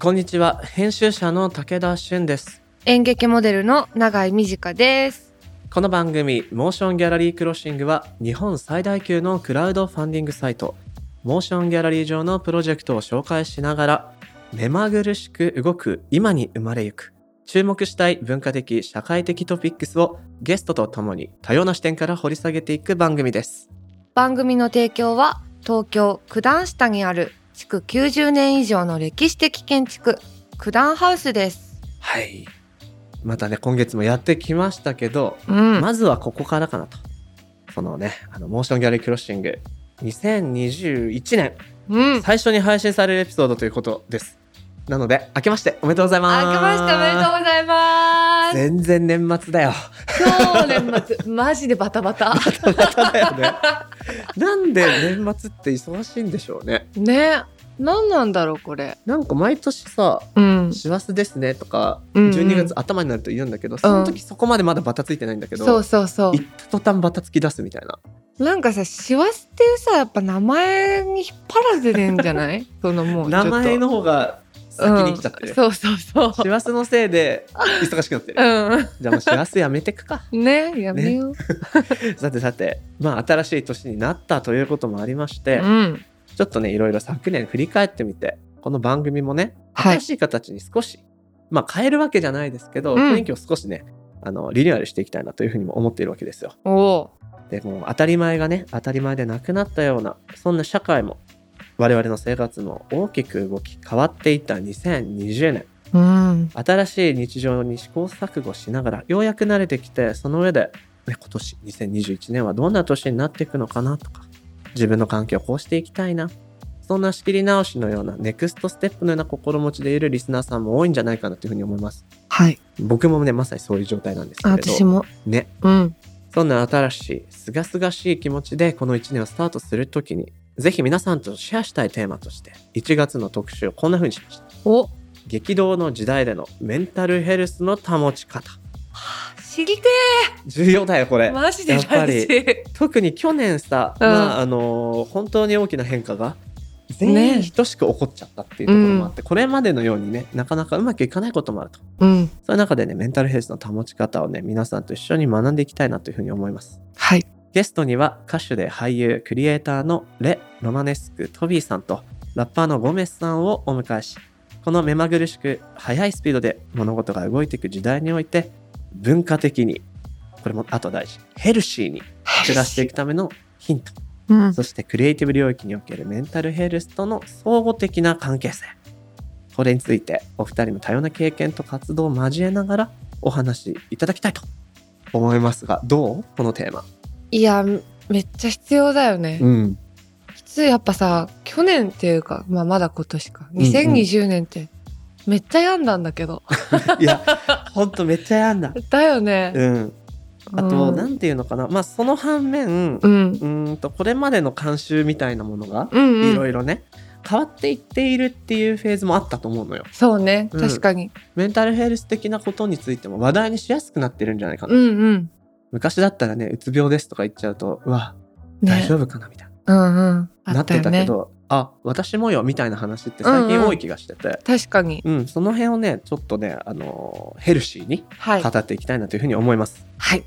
こんにちは。編集者の武田俊です。演劇モデルの永井美智香です。この番組 MOTION GALLERY CROSSING は日本最大級のクラウドファンディングサイト。 MOTION GALLERY 上のプロジェクトを紹介しながら目まぐるしく動く今に生まれゆく注目したい文化的社会的トピックスをゲストとともに多様な視点から掘り下げていく番組です。番組の提供は東京九段下にある築90年以上の歴史的建築九段ハウスです。はいまたね今月もやってきましたけどうん。まずはここからかなと。そのね、あの、モーションギャラリークロッシング、2021年、うん。最初に配信されるエピソードということです。なので、明けましておめでとうございます。明けましておめでとうございます。全然年末だよ。今日年末マジでバタバタ。バタだよね。なんで年末って忙しいんでしょうね。ね。何なんだろうこれ。なんか毎年さ、うん。師走ですねとか、うんうん12月頭になると言うんだけど、その時そこまでまだバタついてないんだけど、そうそうそう行。った途端バタつき出すみたいな。なんかさ、師走っていうさ、やっぱ名前に引っ張られてんじゃない？そのもう。名前の方が先に来ちゃってる。うんそうそうそう。師走のせいで忙しくなってる。うじゃあもう師走やめてくか。ん。ね、やめよう。さてさて、まあ新しい年になったということもありまして、うん。ちょっとね、いろいろ昨年振り返ってみて、この番組もね、はい新しい形に少し、まあ変えるわけじゃないですけど、うん雰囲気を少しね、あの、リニューアルしていきたいなというふうにも思っているわけですよ。で、もう当たり前がね、当たり前でなくなったような、そんな社会も、我々の生活も大きく動き変わっていった2020年。ー。うん。新しい日常に試行錯誤しながらようやく慣れてきてその上で、ね、今年2021年はどんな年になっていくのかなとか自分の環境をこうしていきたいなそんな仕切り直しのようなネクストステップのような心持ちでいるリスナーさんも多いんじゃないかなというふうに思いますはい。僕もねまさにそういう状態なんですけど私も。ねうん。そんな新しいすがすがしい気持ちでこの1年をスタートするときにぜひ皆さんとシェアしたいテーマとして1月の特集をこんな風にしました。お。激動の時代でのメンタルヘルスの保ち方。知りて重要だよこれ。ーマジでやっぱり。特に去年さ、うん。まああのー本当に大きな変化が全ね。員等しく起こっちゃったっていうところもあって、これまでのようにねなかなかうまくいかないこともあると。うん。そういう中でねメンタルヘルスの保ち方をね皆さんと一緒に学んでいきたいなというふうに思います。はい。ゲストには歌手で俳優クリエイターのレ・ロマネスク・トビーさんとラッパーのゴメスさんをお迎えしこの目まぐるしく速いスピードで物事が動いていく時代において文化的にこれもあと大事ヘルシーに暮らしていくためのヒント。うん。そしてクリエイティブ領域におけるメンタルヘルスとの相互的な関係性。これについてお二人の多様な経験と活動を交えながらお話しいただきたいと思いますがどう？このテーマいや、めっちゃ必要だよね。うん普通やっぱさ、去年っていうか、まあまだ今年か。んうん2020年って、めっちゃ病んだんだけど。いやほんとめっちゃやんだだよね。うんあと、うんなんていうのかなまあその反面ううん。ーんとこれまでの慣習みたいなものがうん、うん。いろいろね変わっていっているっていうフェーズもあったと思うのよそうね。うん確かに。メンタルヘルス的なことについても話題にしやすくなってるんじゃないかなうんうん。昔だったらねうつ病ですとか言っちゃうとうわね大丈夫かなみたいうんうん。な、なったて。たけどあ私もよみたいな話って最近多い気がしてて、確かに。うんその辺をねちょっとねあのヘルシーにはい語。っていきたいなというふうに思います、はい。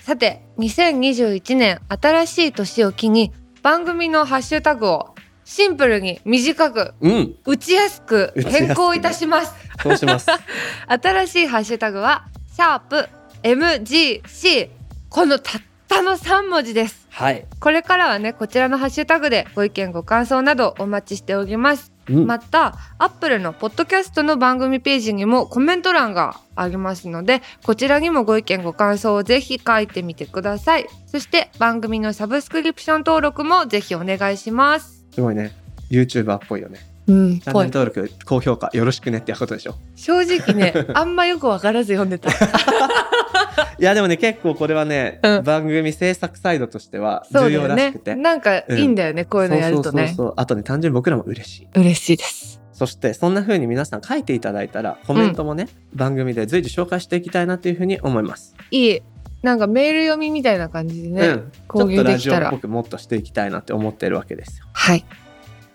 さて、2021年新しい年を機に番組のハッシュタグをシンプルに短くうん打ちやすく変更いたします。そうします 新しいハッシュタグはシャープ MGC このたったの3文字です。はい、これからはねこちらのハッシュタグでご意見ご感想などお待ちしております。うん。またアップルのポッドキャストの番組ページにもコメント欄がありますのでこちらにもご意見ご感想をぜひ書いてみてください。そして番組のサブスクリプション登録もぜひお願いします。すごいね。YouTuber っぽいよねうんチャンネル登録高評価よろしくねってことでしょ。正直ね あんまよくわからず読んでた。いやでもね結構これはね、うん。番組制作サイドとしては重要らしくて。なんかいいんだよね、こういうのやるとね。そうそうそうそう。あとね単純に僕らも嬉しい。嬉しいです。そしてそんな風に皆さん書いていただいたらコメントもね、番組で随時紹介していきたいなという風に思います、いい。なんかメール読みみたいな感じでね、うん、ち交ょっとラジオっぽくもっとしていきたいなって思ってるわけですよ。はい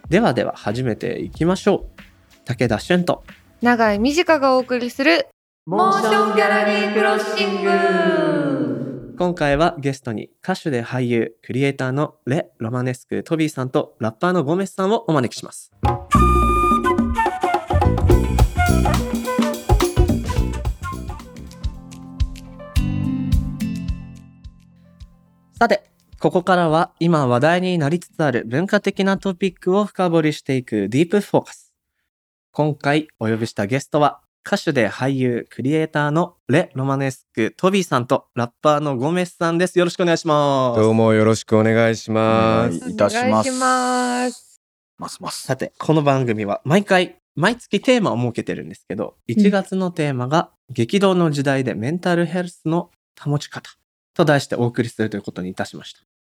ではでは始めていきましょう。武田俊と。長井美智香がお送りするモーションギャラリークロッシング。今回はゲストに歌手で俳優クリエイターのレ・ロマネスクトビーさんとラッパーのゴメスさんをお招きします。さてここからは今話題になりつつある文化的なトピックを深掘りしていくディープフォーカス今回お呼びしたゲストは歌手で俳優、クリエイターのレ・ロマネスク、トビーさんとラッパーのゴメスさんです。よろしくお願いします。どうもよろしくお願いします。はいいたしますお願いしますますます。さて、この番組は毎回、毎月テーマを設けてるんですけど、1月のテーマが、激動の時代でメンタルヘルスの保ち方と題してお送りするということにいたしました。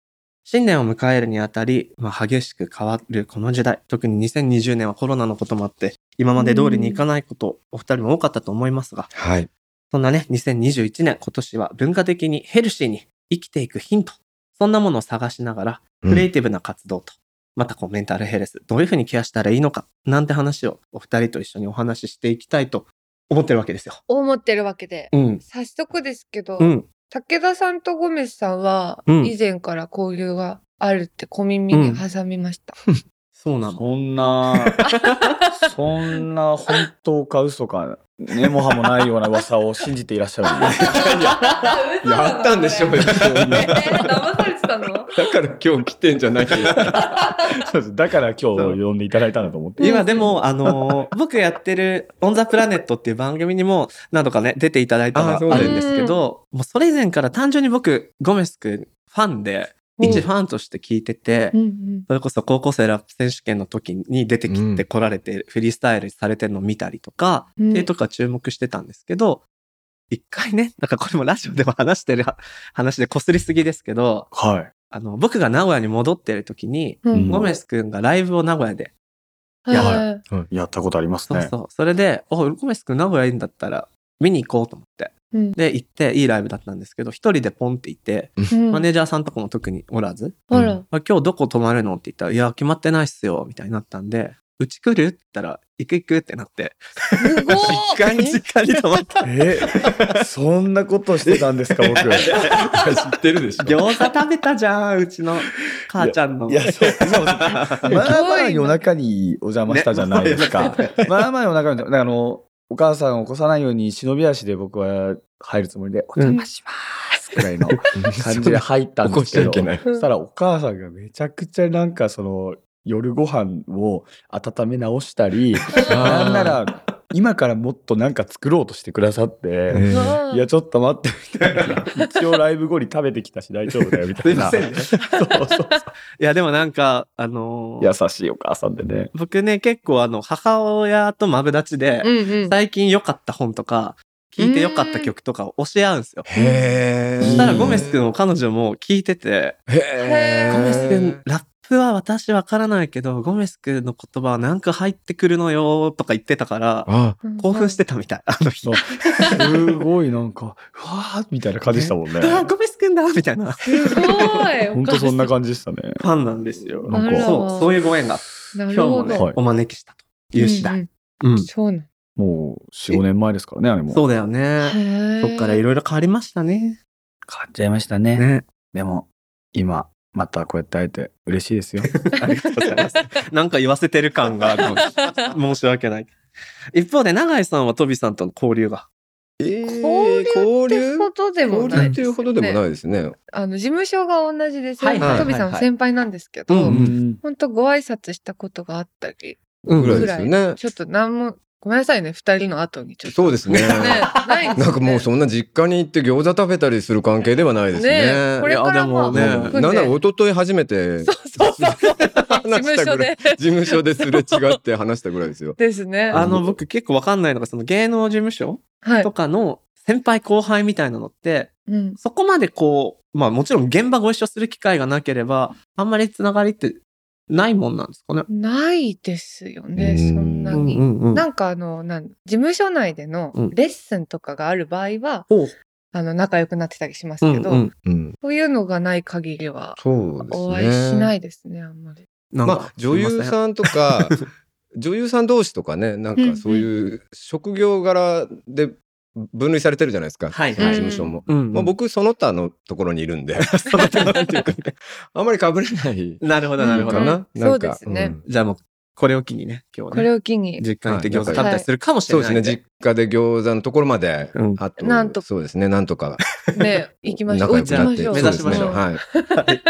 新年を迎えるにあたり、まあ、激しく変わるこの時代、特に2020年はコロナのこともあって、今まで通りにいかないこと、お二人も多かったと思いますが、はい。そんなね、2021年、今年は文化的にヘルシーに生きていくヒント、そんなものを探しながら、クリエイティブな活動と、またこうメンタルヘルス、どういうふうにケアしたらいいのか、なんて話をお二人と一緒にお話ししていきたいと思ってるわけですよ。思ってるわけでうん。早速ですけど、うん。武田さんとゴメスさんはうん。以前から交流があるって小耳に挟みました、そうなの。そんな、そんな本当か嘘か、根も葉もないような噂を信じていらっしゃるんで。やったんでしょうよ。えー、騙されてたの？だから今日来てんじゃない。そうですだから今日呼んでいただいたんだと思って。今でも、あのー僕やってるオンザプラネットっていう番組にも何度かね、出ていただいたのがあるんですけど、もうそれ以前から単純に僕、ゴメス君ファンで、一ファンとして聞いてて、うんうんそれこそ高校生ラップ選手権の時に出てきうんて来られてフリースタイルされてるのを見たりとか、うんっていうとか注目してたんですけど、一回ね、なんかこれもラジオでも話してる 話で擦りすぎですけど、はい。あの、僕が名古屋に戻ってる時に、うんゴメス君がライブを名古屋で、いやはいやったことありますね。そうそう。それで、おゴメス君名古屋いいんだったら見に行こうと思って。うんで、行っていいライブだったんですけど、一人でポンっていて、うんマネージャーさんとかも特におらず、あら、あ今日どこ泊まるのって言ったら、いや、決まってないっすよ、みたいになったんで、うち来る？って言ったら、行く行くってなって、すごい実家に実家に泊まった。え、そんなことしてたんですか、僕。知ってるでしょ。餃子食べたじゃん、うちの母ちゃんの。いや、そう、そう。まあまあ夜中にお邪魔したじゃないですか。まあまあ夜中に、あの、お母さんを起こさないように忍び足で僕は入るつもりで、お邪魔しますくらいの 感じで入ったんですけど。そしたらお母さんがめちゃくちゃなんかその夜ご飯を温め直したり、なんなら今からもっとなんか作ろうとしてくださって、いやちょっと待ってみたいな。一応ライブ後に食べてきたし大丈夫だよみたいな。すいませんねそうそうそういや、でもなんか、あのー優しいお母さんでね。僕ね、結構あの、母親とマブダチで、うんうん最近良かった本とか、聞いて良かった曲とかを教え合うんですよ。へーそしたらゴメス君も彼女も聞いてて、へゴメスー君、ラップは私わからないけど、ゴメス君の言葉はなんか入ってくるのよとか言ってたから、あ、興奮してたみたい、あの日そ。うすごいなんか、うわーみたいな感じでしたもんね。あ、ゴメス君だみたいな。フすごいほんとそんな感じでしたね。ァンなんですよ。なんかそう、そういうご縁が、な今日もね、お招きしたという次第。うんうんうんそうなんもう4、5年前ですからね、あれも。そうだよね。そっからいろろいろ変わりましたね。変わっちゃいましたね。ね。でも、今、またこうやって会えて嬉しいですよ。ありがとうございます。なんか言わせてる感があるの申し訳ない。一方で、永井さんはトビさんとの交流が？えー交流ってほどでも交流っないていうほどでもないですね。あの事務所が同じですよ、はいはいはいトビさんは先輩なんですけど、本当ご挨拶したことがあったりうんぐらいぐらい、ですよね。ちょっと何もごめんなさいね二人の後にちょっと。そうですね。ねないんですよね。なんかもうそんな実家に行って餃子食べたりする関係ではないですね。ね。これからもねなんなら一昨日初めてそうそうそう。事話務所したぐらいで。事務所ですれ違って話したぐらいですよ。ですね。あの、僕結構わかんないのが、その芸能事務所はい。と、かの先輩後輩みたいなのって、うん、そこまでこう、まあもちろん現場ご一緒する機会がなければ、あんまりつながりってないもんなんですかね。ないですよねうんそんなに、んうんなんかあのなん事務所内でのうんレッスンとかがある場合は、ほうあの仲良くなってたりしますけど、うんうんうん。そういうのがない限りはそうですね。お会いしないですねあんまり。まあ女優さんとか 女優さん同士とかねなんかそういう職業柄で分類されてるじゃないですか、はいその事務所も。うんまあ、僕その他のところにいるんで。その他なんていうかねあんまり被れない。なるほどな？るほど、うんかな。そうですね。ん。じゃあもうこれを機にね今日はこねれを機に。実家に行って餃子食べたりするかもしれないんで、そうですね。実家で餃子のところまで、うん。あとなんとそうですね。なんとかね、行きましょう。行きましょう。目指しましょうはい、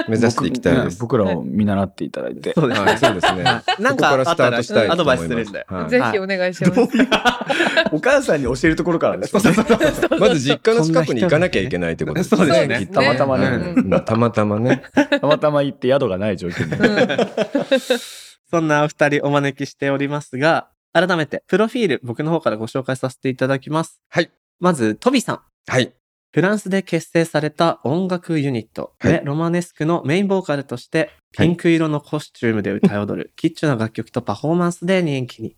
目指していきたいです。僕らを見習っていただいて。そうですねはい、そうですね。なんかからスタートしたいとアドバ。イスするんではいぜひお願いします。お母さんに教えるところからです。まず実家の近くに行かなきゃいけないってことですそうですねたまたまねたまたまね。たまたま行って宿がない状況に。そんなお二人お招きしておりますが、改めて、プロフィール、僕の方からご紹介させていただきます。はい。まず、トビさん。はい。フランスで結成された音楽ユニット、はい。レ・ロマネスクのメインボーカルとして、ピンク色のコスチュームで歌い踊る、キッチュな楽曲とパフォーマンスで人気に。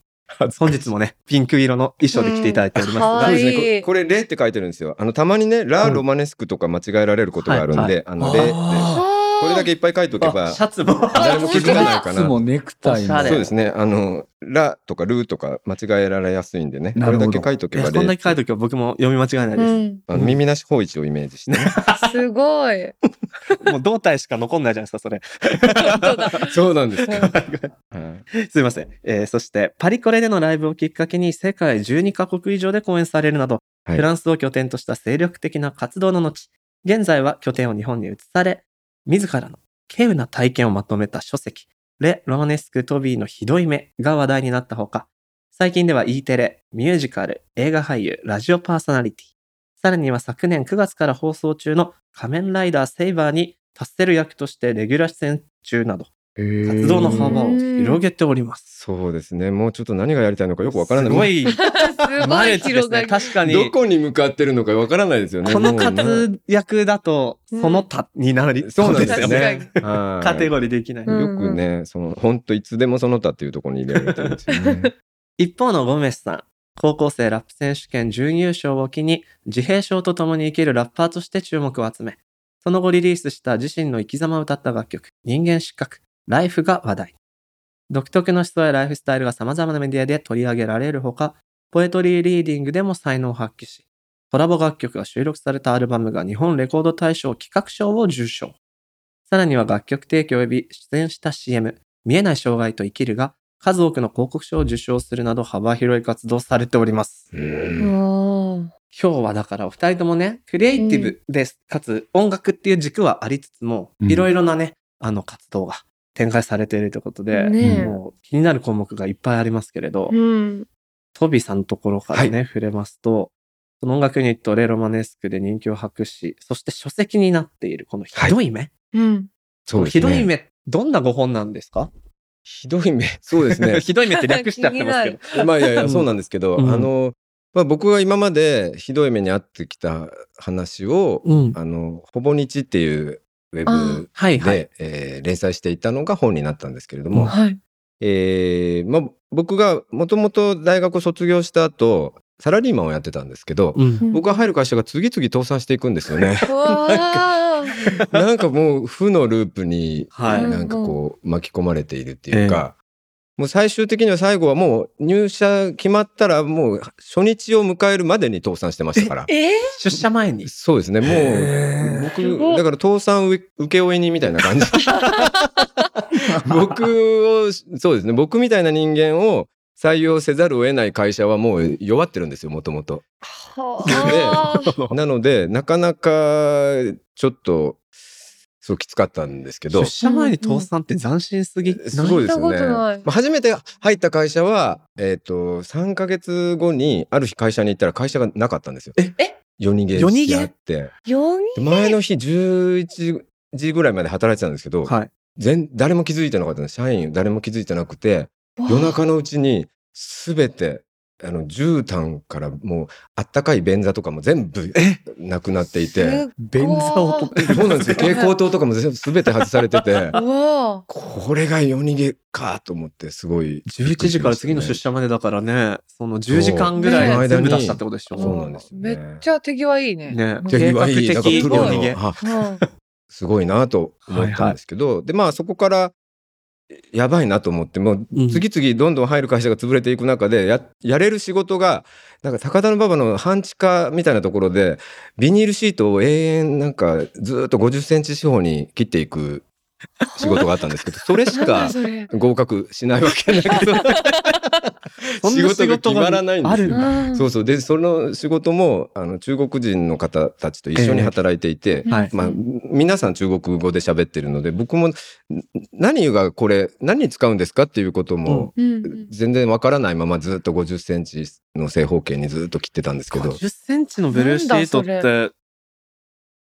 本日もね、ピンク色の衣装で来ていただいております。うん。が、はいそうですね。ここれ、レって書いてるんですよ。あの、たまにね、ラ・うん。ロマネスクとか間違えられることがあるんはい。で、あの、レって、これだけいっぱい書いておけばあ、シャツも。誰も気づかないかな。靴もネクタイもそうですね。あの、ラとかルとか間違えられやすいんでね。これだけ書いとけばこんだレけ書いとけば僕も読み間違いないでうん、あの耳なし法一をイメージしてね。すごい。す。もう胴体しか残んないじゃないですか、それ。そうなんですよ。はいすいません。えーそして、パリコレでのライブをきっかけに世界12カ国以上で公演されるなど、はいフランスを拠点とした精力的な活動の後、現在は拠点を日本に移され、自らの稀有な体験をまとめた書籍、レ・ロマネスク・トビーのひどい目が話題になったほか、最近では E テレ、ミュージカル、映画俳優、ラジオパーソナリティ、さらには昨年9月から放送中の仮面ライダーセイバーに達せる役としてレギュラー出演中など、活動の幅を広げております。そうですね。もうちょっと何がやりたいのかよくわからない。すごい、すごい。広がり。確かに。どこに向かってるのかわからないですよね。この活躍だと、うんその他になりそうなんですよ確ね。はいカテゴリーできない。うんよくね、その、本当いつでもその他っていうところに入れられてるんですよね。一方のゴメスさん、高校生ラップ選手権準優勝を機に、自閉症と共に生きるラッパーとして注目を集め、その後リリースした自身の生き様を歌った楽曲、人間失格、ライフが話題。独特の思想やライフスタイルが様々なメディアで取り上げられるほか、ポエトリーリーディングでも才能を発揮し、コラボ楽曲が収録されたアルバムが日本レコード大賞企画賞を受賞。さらには楽曲提供及び出演した CM、見えない障害と生きるが、数多くの広告賞を受賞するなど幅広い活動をされております。今日はだからお二人ともね、クリエイティブです、かつ音楽っていう軸はありつつも、うんいろいろなね、あの活動が展開されているということで、ねえもう気になる項目がいっぱいありますけれど、うん。トビさんのところからね、触れますと、その音楽ユニットレロマネスクで人気を博し、そして書籍になっているこのひどい目。うん。そうですひどいね。目、どんなご本なんですか？ひどい目。そうですね。ひどい目って略しちゃってますけど。まあいやいや、そうなんですけど、うんあの、まあ、僕が今までひどい目に遭ってきた話を、うん。あの、ほぼ日っていうウェブはいはい。で、えー連載していたのが本になったんですけれども、はい。えーまあ、僕がもともと大学を卒業した後、サラリーマンをやってたんですけど、うん。僕が入る会社が次々倒産していくんですよね。なんかもう負のループにはいなんかこう巻き込まれているっていうか、もう最終的には最後はもう入社決まったらもう初日を迎えるまでに倒産してましたから。え出社前に？そうですね。もう僕だから倒産請負人みたいな感じ。僕をそうですね。僕みたいな人間を採用せざるを得ない会社はもう弱ってるんですよ。もともと。はあなのでなかなかちょっとそうきつかったんですけど出。社前に倒産って斬新すぎないすごいですよね。まあ初めて入った会社は、えっ、と、3ヶ月後に、ある日会社に行ったら会社がなかったんですよ。え？え夜逃げ夜逃げ？しあって。前の日11時ぐらいまで働いてたんですけど、はい。全誰も気づいてなかったんです。社員誰も気づいてなくて、夜中のうちにすべて、あの、絨毯からもう、あったかい便座とかも全部なくなっていて、便座を取ってそうなんですよ。蛍光灯とかも全部すべて外されてて、これが夜逃げかと思って、すごい、11時から次の出社までだからね、その10時間ぐらい全部出したってことでしょ。そうなんですよね。めっちゃ手際いいね。ね。うん手際いい、なんかプロの、あうん。すごいなと思ったんですけど、で、まあそこから、やばいなと思ってもう次々どんどん入る会社が潰れていく中でややれる仕事がなんか高田馬場の半地下みたいなところでビニールシートを永遠なんかずっと50センチ四方に切っていく仕事があったんですけどそれしか。合格しないわけだけど 仕事が決まらないんですよ。そうそう。でその仕事もあの中国人の方たちと一緒に働いていて、はい。まあ、皆さん中国語で喋ってるので僕もん何がこれ何に使うんですかっていうことも全然わからないままずっと50センチの正方形にずっと切ってたんですけど。50センチのブルーシートって、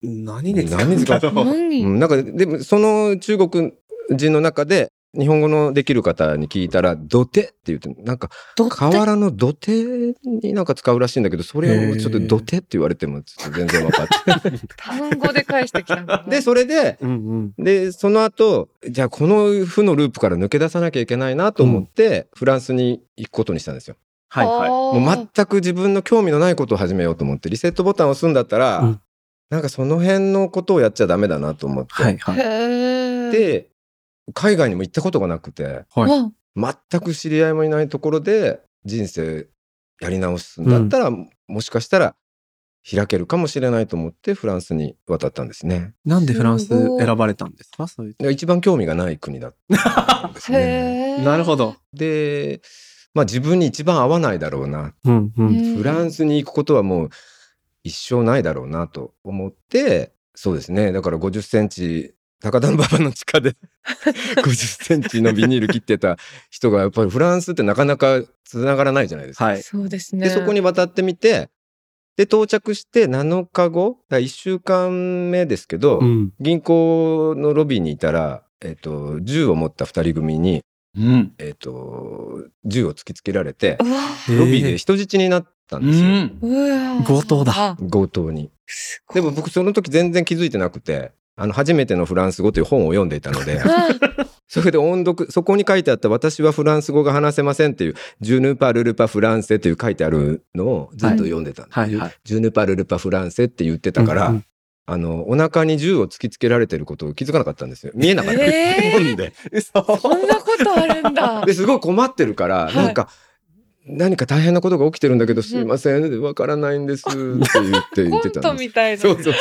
何で使う。ん何に使うだろう。何うん、なんかでもその中国人の中で日本語のできる方に聞いたら土手って言ってなんかどって河原の土手になんか使うらしいんだけどそれをちょっと土手って言われてもちょっと全然分かって単語で返してきたんだなでそれでうんうん。でその後じゃあこの負のループから抜け出さなきゃいけないなと思って、フランスに行くことにしたんですよ。はいはい。もう全く自分の興味のないことを始めようと思ってリセットボタンを押すんだったら、うんなんかその辺のことをやっちゃダメだなと思って、はいはい。へえ。で海外にも行ったことがなくてはいわ全く知り合いもいないところで人生やり直すんだったら、もしかしたら開けるかもしれないと思ってフランスに渡ったんですね。なんでフランス選ばれたんですか？そういう。で一番興味がない国だったんですね。なるほど。で、まあ自分に一番合わないだろうな。うんうん。フランスに行くことはもう一生ないだろうなと思って、そうですね。だから50センチ、高田馬場の地下で 50センチのビニール切ってた人がやっぱりフランスってなかなか繋がらないじゃないですか。はい。そうですね。で、そこに渡ってみて、で、到着して7日後、だ1週間目ですけど、うん。銀行のロビーにいたら、えっ、と、銃を持った2人組に、うん。えっ、と、銃を突きつけられて、ロビーで人質になったんですよ。うん。強盗だあ強盗に。でも僕その時全然気づいてなくて、あの、初めてのフランス語という本を読んでいたので、あ それで音読、そこに書いてあった私はフランス語が話せませんっていう、ジュヌパルルパフランセっていう書いてあるのをずっと読んでたんです。はいはい。ジュヌパルルパフランセって言ってたから、うんうんあの、お腹に銃を突きつけられてることを気づかなかったんですよ。見えなかった。えー本で？そんなことあるんだ。で、すごい困ってるから、はいなんか、何か大変なことが起きてるんだけど、すいません、わからないんですって言って言ってたんです。みたいな。そうそう。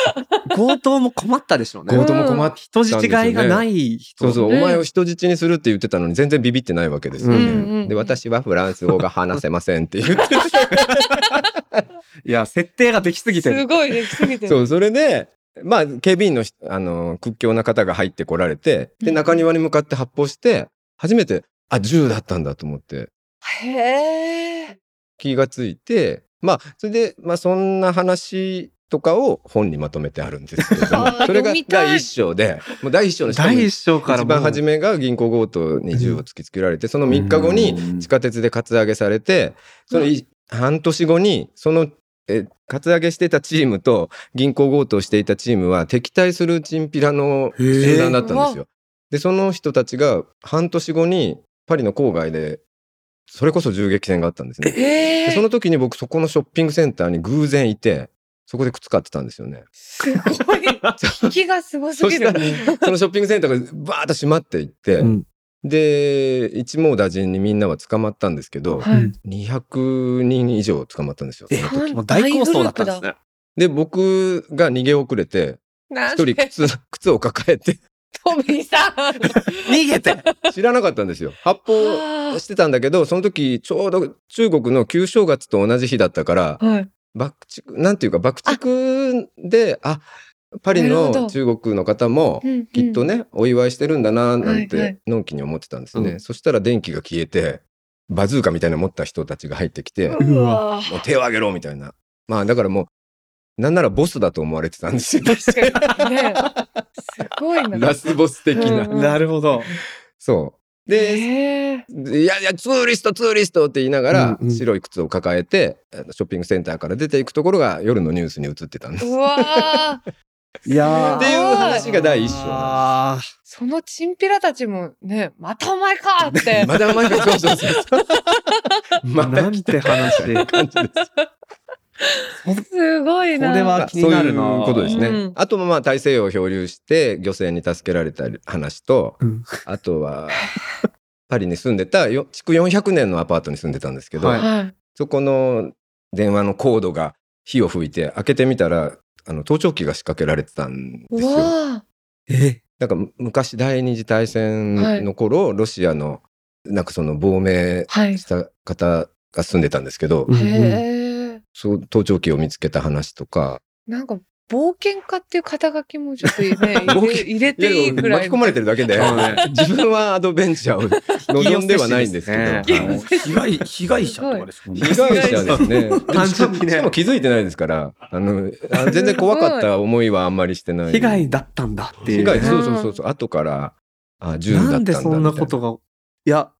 強盗も困ったでしょうね。強盗も困っ人質がいがない人。そうそう、ねお前を人質にするって言ってたのに全然ビビってないわけですよね。うんうんで、私はフランス語が話せませんって言っていや、設定ができすぎてる。すごいできすぎてる。そう、それで、まあ、警備員の人、あの、屈強な方が入ってこられて、で、うん中庭に向かって発砲して、初めて、あ、銃だったんだと思って、へえ。気がついて、まあ、それで、まあ、そんな話とかを本にまとめてあるんですけれども それが第一章で、もう第一章の下第に一章から一番初めが銀行強盗に銃を突きつけられて、その3日後に地下鉄でカツアゲされて、そのい半年後に、その、え、カツアゲしてたチームと銀行強盗していたチームは敵対するチンピラの集団だったんですよ。で、その人たちが半年後にパリの郊外で、それこそ銃撃戦があったんですね。ええ。でその時に僕そこのショッピングセンターに偶然いて、そこで靴買ってたんですよね。すごい。引きがすごすぎる。そのショッピングセンターがバーッと閉まっていって、うんで、一網打尽にみんなは捕まったんですけど、はい。200人以上捕まったんですよ。その時もう大構想だったんですね。で、僕が逃げ遅れて、一人靴、靴を抱えて、トミーさん。逃げて知らなかったんですよ。発砲してたんだけど、その時、ちょうど中国の旧正月と同じ日だったから、はい。爆竹、なんていうか、爆竹で、あ、パリの中国の方も、きっとね、お祝いしてるんだな、なんはいはいて、のんきに思ってたんですね。うんそしたら電気が消えて、バズーカみたいなの持った人たちが入ってきて。もう手を挙げろみたいな。まあだからもう、なんならボスだと思われてたんですよ。確かにね。すごいな。ラスボス的な。うんなるほど。そう。で、ええ。いやいや、 tourist、tourist って言いながら、うんうん白い靴を抱えて、ショッピングセンターから出ていくところが夜のニュースに映ってたんです。うわー。いやーっていう話が第一章そのチンピラたちもね、またお前かって。まだ前からそうそうそうそう。ー なんて話。感じです。すごいな。これは気になるなそういうことですね。うんあともまあ大西洋を漂流して漁船に助けられた話と、うんあとはパリに住んでたよ築400年のアパートに住んでたんですけど、はいはい。そこの電話のコードが火を吹いて開けてみたらあの盗聴器が仕掛けられてたんですよ。うわあ。え？なんかむ昔第二次大戦の頃、ロシアのなんかその亡命はいし。た方が住んでたんですけど、うんへえ。そう盗聴器を見つけた話とか。なんか冒険家っていう肩書きもちょっとね。入れていいくらい。巻き込まれてるだけで、自分はアドベンチャーを 望んではないんですけど、被害、被害者とかですね。被害者です。ね。単純にね。しかも気づいてないですから、あの、あ全然怖かった思いはあんまりしてない。被害だったんだっていう、被害、うんそうそうそうそう、後から、あ、銃だったんだなんでそんなことがいや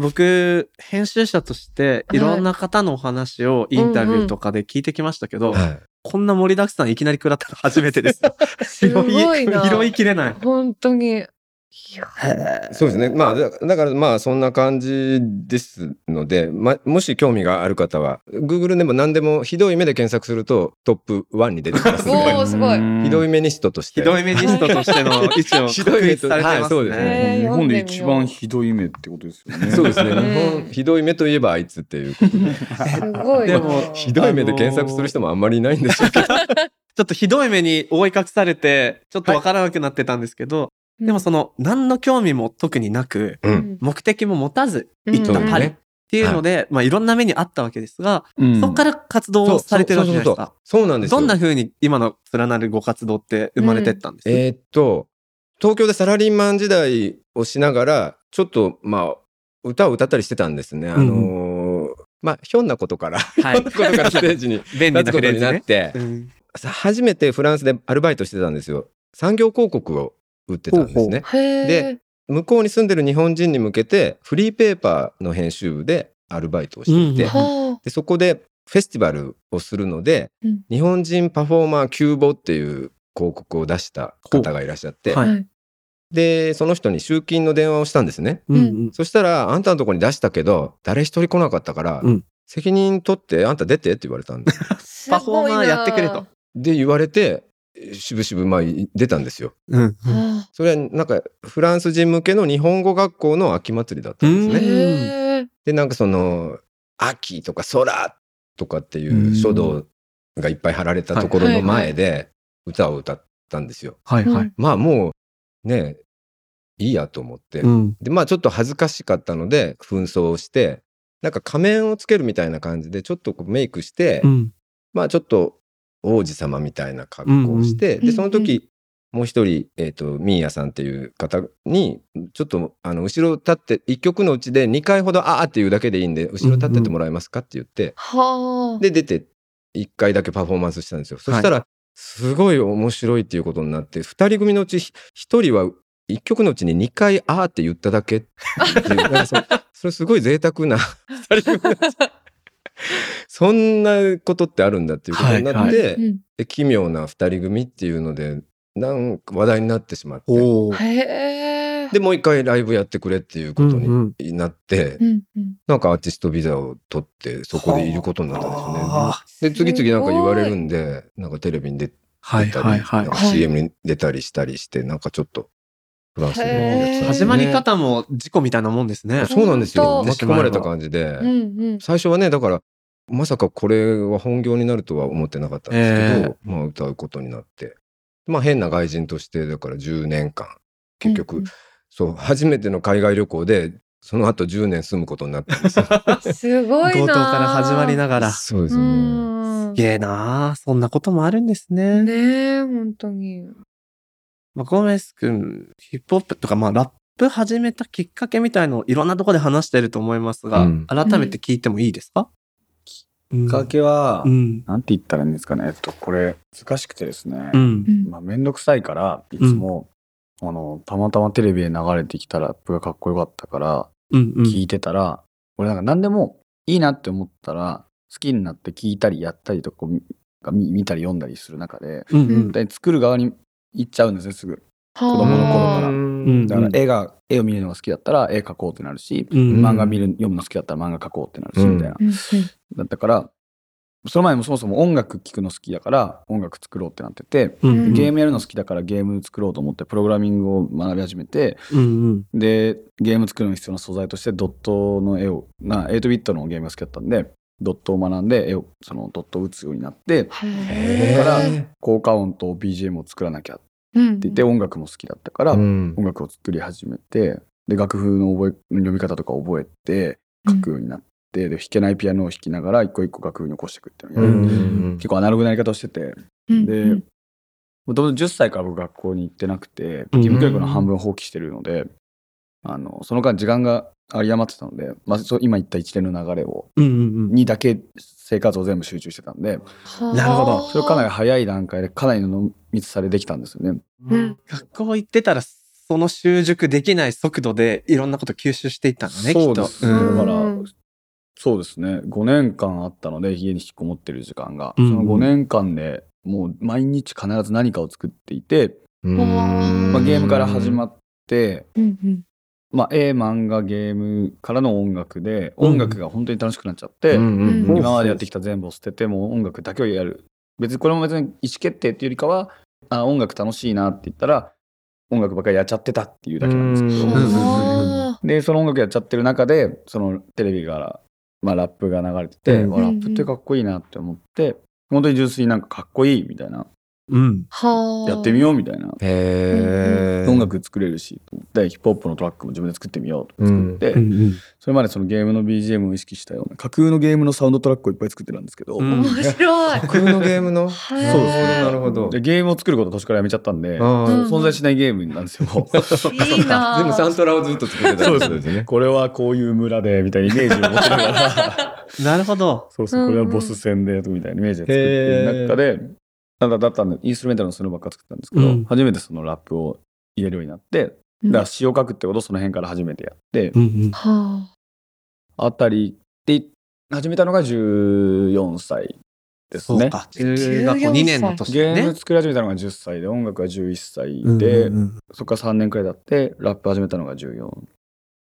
僕編集者としていろんな方のお話をインタビューとかで聞いてきましたけど、みたいな。はい。こんな盛りだくさんいきなり食らったの初めてですよ すごいな。拾いきれない本当に。そうですね。まあ、だだからまあ、そんな感じですので、ま、もし興味がある方は、Google でも何でもひどい目で検索するとトップ1に出てきます おのーすごいひどい目ニストとして。ひどい目ニストとしての位置をひどい目と確立されてますはいそうですね日本で一番ひどい目ってことですよね。そうですね。うん日本、ひどい目といえばあいつっていうことで。すごいな。でもひどい目で検索する人もあんまりいないんでしょうけど。ちょっとひどい目に覆い隠されて、ちょっとわからなくなってたんですけど、でもその、何の興味も特になく、目的も持たず行っうん。たパリっていうので、まあいろんな目にあったわけですが、うん。そこから活動をされてるわけじゃないですか。そうなんですよ。どんな風に今の連なるご活動って生まれてったんですか、えーっと、東京でサラリーマン時代をしながら、ちょっと、まあ、歌を歌ったりしてたんですね。あのーまあ、ひょんなことから、ひはい。ょんなことからステージに便利な立つことに。なって、初めてフランスでアルバイトしてたんですよ。産業広告を売ってたんですね。へえ。で向こうに住んでる日本人に向けて、フリーペーパーの編集部でアルバイトをしていて、うんはでそこでフェスティバルをするので、うん日本人パフォーマーキューボっていう広告を出した方がいらっしゃって、あ。はいはい。でその人に集金の電話をしたんですね。うんうんそしたら、あんたのとこに出したけど、誰一人来なかったから、うん責任取って、あんた出てって言われたんです。パフォーマーやってくれと。。で、言われて、しぶしぶ、まあ、出たんですよ。うんはそれは、なんか、フランス人向けの日本語学校の秋祭りだったんですあ。ね。で、なんかその、秋とか空とかっていう書道がいっぱい貼られたところの前で歌を歌ったんですよ。はいはい。まあもうね、いいやと思って。うんで、まあちょっと恥ずかしかったので、紛争をして、なんか仮面をつけるみたいな感じで、ちょっとこうメイクして、うんまあちょっと王子様みたいな格好をして、うんうんで、その時、もう一人、えっ、と、ミーヤさんっていう方に、ちょっと、あの、後ろ立って、一曲のうちで2回ほど、あーっていうだけでいいんで、後ろ立っててもらえますかって言って、はあ。で、出て、1回だけパフォーマンスしたんですよ。そしたら、すごい面白いっていうことになって、2人組のうち1人は、1曲のうちに2回、あーって言っただけっていう、それすごい贅沢な2人組のうち そんなことってあるんだっていうことになって、はいうん。で奇妙な二人組っていうのでなんか話題になってしまって。でもう一回ライブやってくれっていうことになって、うんうん。なんかアーティストビザを取ってそこでいることになったんですよね。あで次々なんか言われるんでなんかテレビに出はい出たり、はいはいなんか CM に出たりしたりしてなんかちょっとフランスのね始まり方も事故みたいなもんですね。そうなんですよ。巻き込まれた感じで、うんうん。最初はねだからまさかこれは本業になるとは思ってなかったんですけど、まあ歌うことになってまあ変な外人としてだから10年間結局、うんそう初めての海外旅行でその後10年住むことになったんですようん すごいな。強盗から始まりながら。うそうですね、ん。すげえなあそんなこともあるんですね。ねえ、本当に。まあ、ゴメス君、ヒップホップとか、まあ、ラップ始めたきっかけみたいのをいろんなところで話してると思いますが、うん改めて聞いてもいいですか、きっかけは、うん。なんて言ったらいいんですかね。えっと、これ、難しくてですね。うん。うんまあ、めんどくさいから、いつも、あの、たまたまテレビで流れてきたラップがかっこよかったから、うん。うん。聞いてたら、俺なんか何でもいいなって思ったら、好きになって聞いたりやったりとか見見たり読んだりする中で、うん。うん。で作る側に行っちゃうんですね、すぐ。子供の頃から。うん。だから絵が、絵を見るのが好きだったら絵描こうってなるし、うん。漫画見る、読むの好きだったら漫画描こうってなるし、うん。みたいな。うん。うんだったから、その前もそもそも音楽聴くの好きだから音楽作ろうってなってて、うん。ゲームやるの好きだからゲーム作ろうと思ってプログラミングを学び始めてうんうん。でゲーム作るのに必要な素材としてドットの絵をな8ビットのゲームが好きだったんでドットを学んで絵をそのドットを打つようになってへだからー効果音と BGM を作らなきゃってうん。言って音楽も好きだったから、うん。音楽を作り始めてで楽譜の覚え読み方とか覚えて書くようになって、で弾けないピアノを弾きながら一個一個楽譜に起こしていくっていうのをやる、うん。結構アナログなやり方をしてて。うん。でうん。もともと10歳から僕学校に行ってなくてうん。義務教育の半分放棄してるので、あのその間時間が有り余ってたので、まあ、そう今言った一連の流れをうんうんにだけ生活を全部集中してたんでなるほど。それをかなり早い段階でかなりの濃密さでできたんですよね。うん。学校行ってたらその習熟できない速度でいろんなこと吸収していったんだねきっと。そうですね、うん。だから、うんそうですね。5年間あったので家に引きこもってる時間が、うんその5年間でもう毎日必ず何かを作っていて、うん。まあ、ゲームから始まって、うんうんまあ、絵漫画ゲームからの音楽で音楽が本当に楽しくなっちゃって、うんうんうん。今までやってきた全部を捨ててもう音楽だけをやる。別にこれも別に意思決定っていうよりかはあ音楽楽しいなって言ったら音楽ばっかりやっちゃってたっていうだけなんです。けど、うんあでその音楽やっちゃってる中でそのテレビから、まあ、ラップが流れてて、うん。わラップってかっこいいなって思って本当に純粋になんかかっこいいみたいなうん。ーはあ。やってみようみたいな。へー。音楽作れるしと思ってヒップホップのトラックも自分で作ってみようと思って作って、うんうん。それまでそのゲームの BGM を意識したような架空のゲームのサウンドトラックをいっぱい作ってたんですけど、うん面白い。架空のゲームの？はい。そうですね。なるほど。でゲームを作ること途中からやめちゃったんで存在しないゲームなんですよ。いいな 全部サントラをずっと作ってたんで。すね。これはこういう村でみたいなイメージを持ちながら。なるほど。そうそうこれはボス戦でみたいなイメージで作ってる中でただだったんでインストゥルメンタルのスヌーばっか作ってたんですけど、うん。初めてそのラップを入れるようになってだから詩を書くってことをその辺から初めてやって、うんうん。はあ。たりで始めたのが14歳ですね。そうか。中学校2年の年ね。ーム作り始めたのが10歳で音楽が11歳うんで、うんうん。そこから3年くらい経ってラップ始めたのが14あ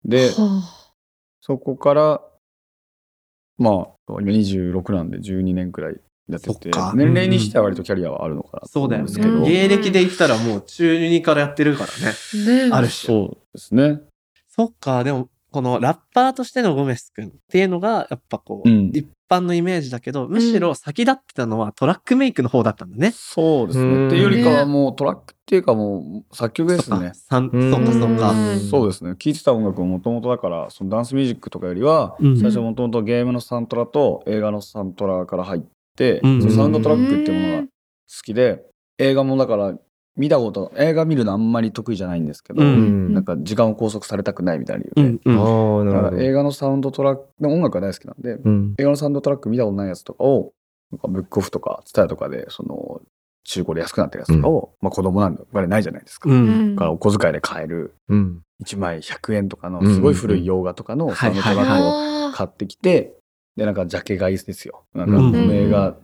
ではそこからまあ今26なんで12年くらいやっててそっか。年齢にしては割とキャリアはあるのかなとそうだよ思うんですけど、うんね。芸歴で言ったらもう中2からやってるからね。あねある種そうですね。そっか。でもこのラッパーとしてのゴメス君っていうのがやっぱこう、うん。一般のイメージだけどむしろ先立ってたのはトラックメイクの方だったんだね。そうですうん。ねっていうよりかはもうトラックっていうかもう作曲ですね。そうんそっかそっか。うんそうですね。聴いてた音楽ももともとだからそのダンスミュージックとかよりは、うん。最初もともとゲームのサントラと映画のサントラから入って、うんそのサウンドトラックっていうものが好きで映画もだから見たこと映画見るのあんまり得意じゃないんですけど、うんなんか時間を拘束されたくないみたいにう言うて、んうんああ、なるほど。だから映画のサウンドトラックで音楽が大好きなんでうん。映画のサウンドトラック見たことないやつとかをなんかブックオフとかツタヤとかでその中古で安くなってるやつとかを、まあ子供なんでお金ないじゃないですか。ううんからお小遣いで買えるうん。1枚100円とかのすごい古い洋画とかのサウンドトラックをあ買ってきて、で、なんかジャケ買いですよ。なんかうん。この映画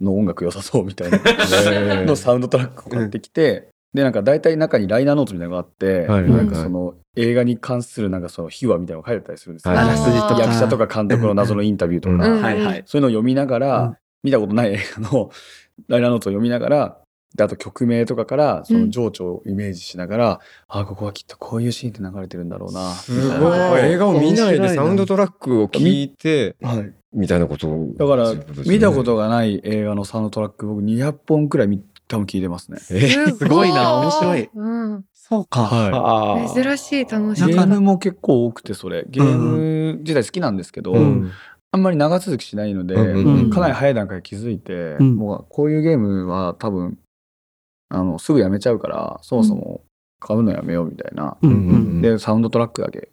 の音楽良さそうみたいな。のサウンドトラックを買ってきて、で、なんか大体中にライナーノートみたいなのがあって、なんかその映画に関するなんかその秘話みたいなのが書いてたりするんですよ。役者とか監督の謎のインタビューとか、うん。ーはいはい。そういうのを読みながら、うん。見たことない映画の ライナーノートを読みながら、であと曲名とかからその情緒をイメージしながら、ああここはきっとこういうシーンって流れてるんだろうなすみたいな。ごい。はい映画を見ないでサウンドトラックを聞いて、はい、みたいなことを。だから見たことがない映画のサウンドトラック僕200本くらい見多分聞いてますね。えすごいな。面白い。うんそうか。はあー珍しい楽しい、いゲームも結構多くてそれ。ゲーム自体好きなんですけど、うん。あんまり長続きしないので、うんうんうん。かなり早い段階で気づいて、うん。もうこういうゲームは多分あのすぐやめちゃうからそもそも買うのやめようみたいな、うんううん。ん。でサウンドトラックだけ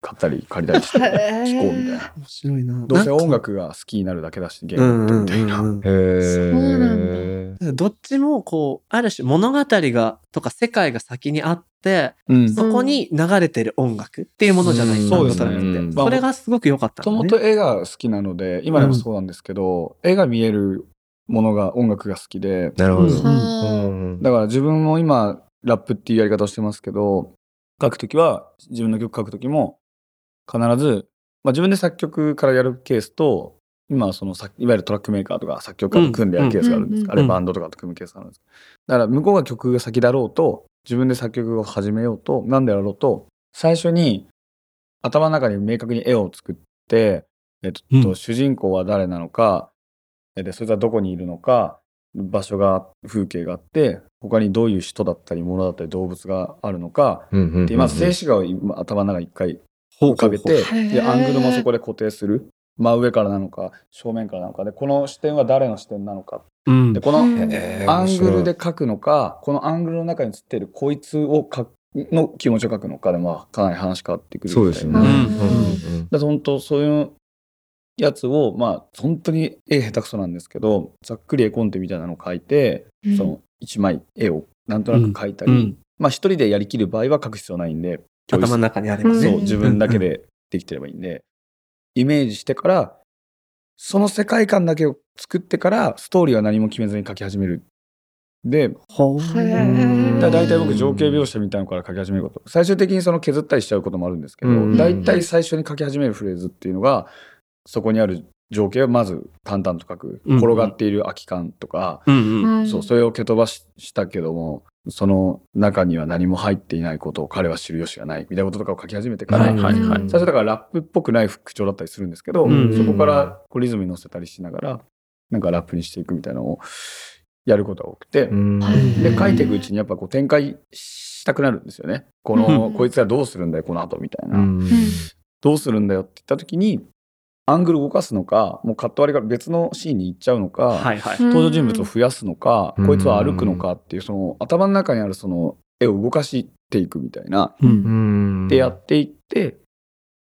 買ったり借りたりしてへー。聞こうみたいな。面白いな。どうせ音楽が好きになるだけだしゲームって。みたいな。うんうん。へえ。そうなんどっちもこうある種物語がとか世界が先にあってうん。そこに流れてる音楽っていうものじゃない、うん。サウンドトそうですね。ラックって、うんそれがすごく良かった。もともと映画好きなので今でもそうなんですけど、絵が見えるものが音楽が好きで。なるほど。うん。うん。だから自分も今ラップっていうやり方をしてますけど書くときは自分の曲書くときも必ず、まあ、自分で作曲からやるケースと今はそのさいわゆるトラックメーカーとか作曲家と組んでやるケースがあるんですうん。あれバンドとかと組むケースがあるんです。だから向こうが曲が先だろうと自分で作曲を始めようと何であろうと最初に頭の中に明確に絵を作って、えっとうん。主人公は誰なのかえでそいつはどこにいるのか場所が風景があって他にどういう人だったり物だったり動物があるのかうんうんうんでまず静止画を今頭の中に一回ほ浮かべてでアングルもそこで固定する。真上からなのか正面からなのかでこの視点は誰の視点なのか。うん。でこのアングルで描くのかこのアングルの中に映ってるこいつを描くの気持ちを描くのかでまあかなり話変わってくるそうですよね。うんうんうん。だから本当そういうやつをまあ本当に絵下手くそなんですけどざっくり絵コンテみたいなのを描いて、うん。その一枚絵をなんとなく描いたり、うん。まあ一人でやりきる場合は描く必要ないんで頭の中にあればね。そう自分だけでできてればいいんで、イメージしてからその世界観だけを作ってからストーリーは何も決めずに書き始める。でだ大体僕情景描写みたいなのから書き始めること。最終的にその削ったりしちゃうこともあるんですけど、うん。大体最初に書き始めるフレーズっていうのがそこにある情景をまず淡々と書く、うん転がっている空き缶とか、うんうん。そうそれを蹴飛ばししたけどもその中には何も入っていないことを彼は知る由がないみたいなこととかを書き始めてから、はいはいはい。最初だからラップっぽくない口調だったりするんですけど、うんそこからこうリズムに乗せたりしながらなんかラップにしていくみたいなのをやることが多くて、うん。で書いていくうちにやっぱこう展開したくなるんですよね。この、うん。こいつはどうするんだよこの後みたいな、うん。どうするんだよって言った時にアングル動かすのかもうカット割りから別のシーンに行っちゃうのか、はいはい。登場人物を増やすのか、うん。こいつは歩くのかっていうその頭の中にあるその絵を動かしていくみたいな、うん。うん。でやっていって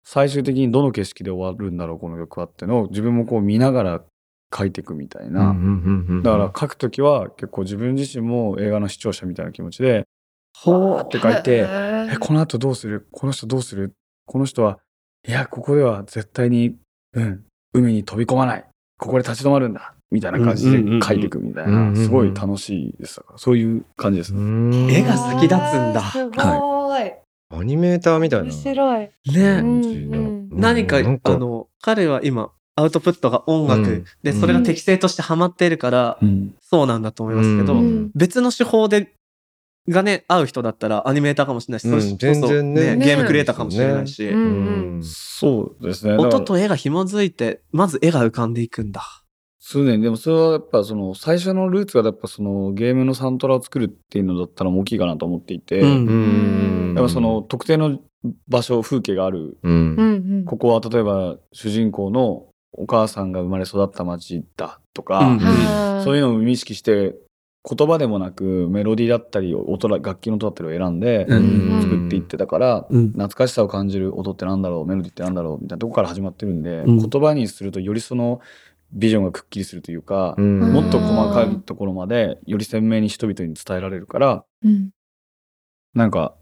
最終的にどの景色で終わるんだろうこの曲はっていうのを自分もこう見ながら書いていくみたいな、だから書く時は結構自分自身も映画の視聴者みたいな気持ちでほって書いてえこの後どうする？この人どうする？この人はいやここでは絶対に、うん、海に飛び込まない。ここで立ち止まるんだ。みたいな感じで書いていくみたいな。すごい楽しいです。そういう感じです。ね。絵が先立つんだ。すごい。アニメーターみたいな。面白い。ね。何か、あの、彼は今、アウトプットが音楽、うん。で、それが適正としてハマっているから、うん。そうなんだと思いますけど、うん。別の手法で、がね、合う人だったらアニメーターかもしれないし、うん全然ね。ゲームクリエイターかもしれないし、うんうん。そうですね。音と絵が紐づいて、まず絵が浮かんでいくんだ。そうね、でもそれはやっぱその最初のルーツがやっぱそのゲームのサントラを作るっていうのだったら大きいかなと思っていて、うんうんやっぱその特定の場所風景があるここは例えば主人公のお母さんが生まれ育った町だとか、うんはそういうのを意識して言葉でもなくメロディーだったり音だ楽器の音だったりを選んでうん。作っていってたから、うん。懐かしさを感じる音ってなんだろうメロディーってなんだろうみたいなとこから始まってるんで、うん。言葉にするとよりそのビジョンがくっきりするというか、うん。もっと細かいところまでより鮮明に人々に伝えられるからうん。なんか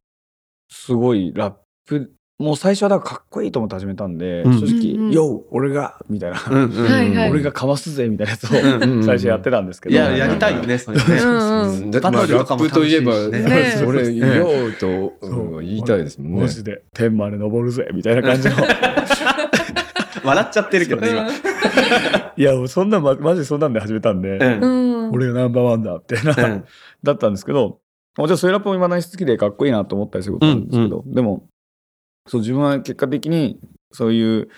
すごいラップもう最初はだからかっこいいと思って始めたんで、うん。正直「うんうんよう俺が」みたいな、うんうんはいはい。俺がかますぜみたいなやつをうん最初やってたんですけど、いや、やりたいよね、それね。うラップといえば、ね。それ、ねようとそう。言いたいですもんね。マ。ジで。天まで登るぜみたいな感じの。笑っちゃってるけどね、今。いやもうそんなまマジでそんなんで始めたんで、俺がナンバーワンだってな、うん。だったんですけどもちろんそういうラップも今だに好きでかっこいいなと思ったりすることあるんですけど、でもそう自分は結果的にそういう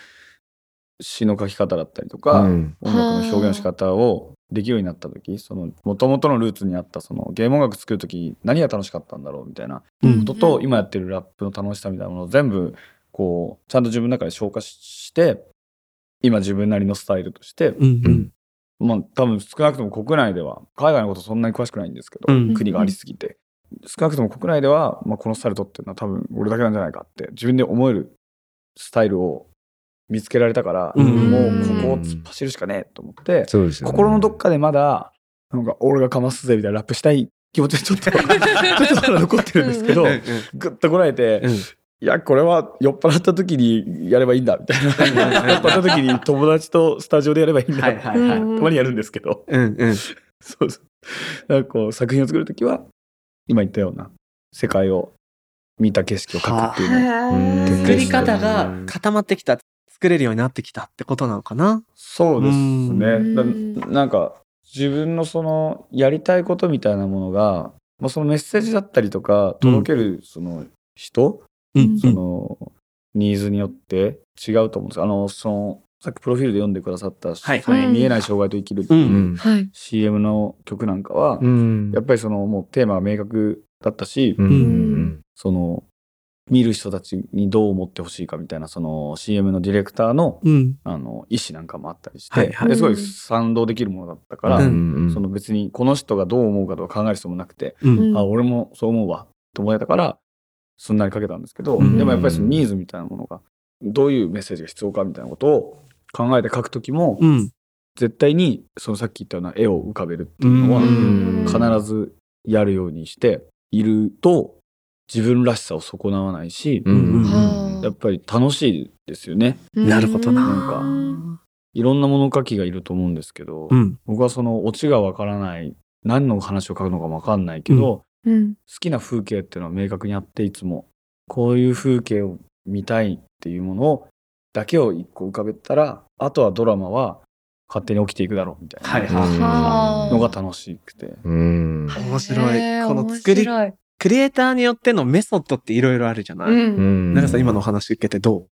詩の書き方だったりとか、うん。音楽の表現の仕方をできるようになった時その元々のルーツにあったそのゲーム音楽作る時何が楽しかったんだろうみたいなうん。ことと、今やってるラップの楽しさみたいなものを全部こうちゃんと自分の中で消化して今自分なりのスタイルとして、うん。まあ多分少なくとも国内では海外のことそんなに詳しくないんですけど、うん。国がありすぎて少なくとも国内では、まあ、このスタイル取ってるのは多分俺だけなんじゃないかって自分で思えるスタイルを見つけられたから、うん。もうここを突っ走るしかねえと思って、ね。心のどっかでまだなんか俺がかますぜみたいなラップしたい気持ちちょっと ちょっとまだ残ってるんですけど、うん。うんぐっとこらえて、うん。いやこれは酔っ払った時にやればいいんだみたいな。酔っ払った時に友達とスタジオでやればいいんだ、はいはいはい。たまにやるんですけど。うんうん。そうそう。なんかこう作品を作る時は今言ったような世界を見た景色を描くっていうの。作り方が固まってきた。作れるようになってきたってことなのかな？そうですうね。なんか自分のそのやりたいことみたいなものが、まあ、そのメッセージだったりとか届けるその人、うん。そのニーズによって違うと思うんです。あのそのさっきプロフィールで読んでくださった、はい。その見えない障害と生きるってうい。う。CM の曲なんかは、うん。やっぱりそのもうテーマが明確だったし、うん。うん。その見る人たちにどう思ってほしいかみたいなその CM のディレクターのうん。あの意思なんかもあったりして、はいはい。ですごい賛同できるものだったから、うん。その別にこの人がどう思うかとか考える必要もなくて、うん。あ俺もそう思うわと思えたからすんなりかけたんですけど、うん。でもやっぱりそのニーズみたいなものがどういうメッセージが必要かみたいなことを考えて書くときも、うん。絶対にそのさっき言ったような絵を浮かべるっていうのはうん必ずやるようにしていると自分らしさを損なわないし、うんはやっぱり楽しいですよね。なるほどななんいろんな物書きがいると思うんですけど、うん。僕はそのオチがわからない何の話を書くのかもわかんないけど、うん。好きな風景っていうのは明確にあっていつもこういう風景を見たいっていうものをだけを一個浮かべたらあとはドラマは勝手に起きていくだろうみたいな、のが楽しくて。うん。面白い。この作りクリエイターによってのメソッドっていろいろあるじゃない、うん。なんかさ、今のお話聞けてど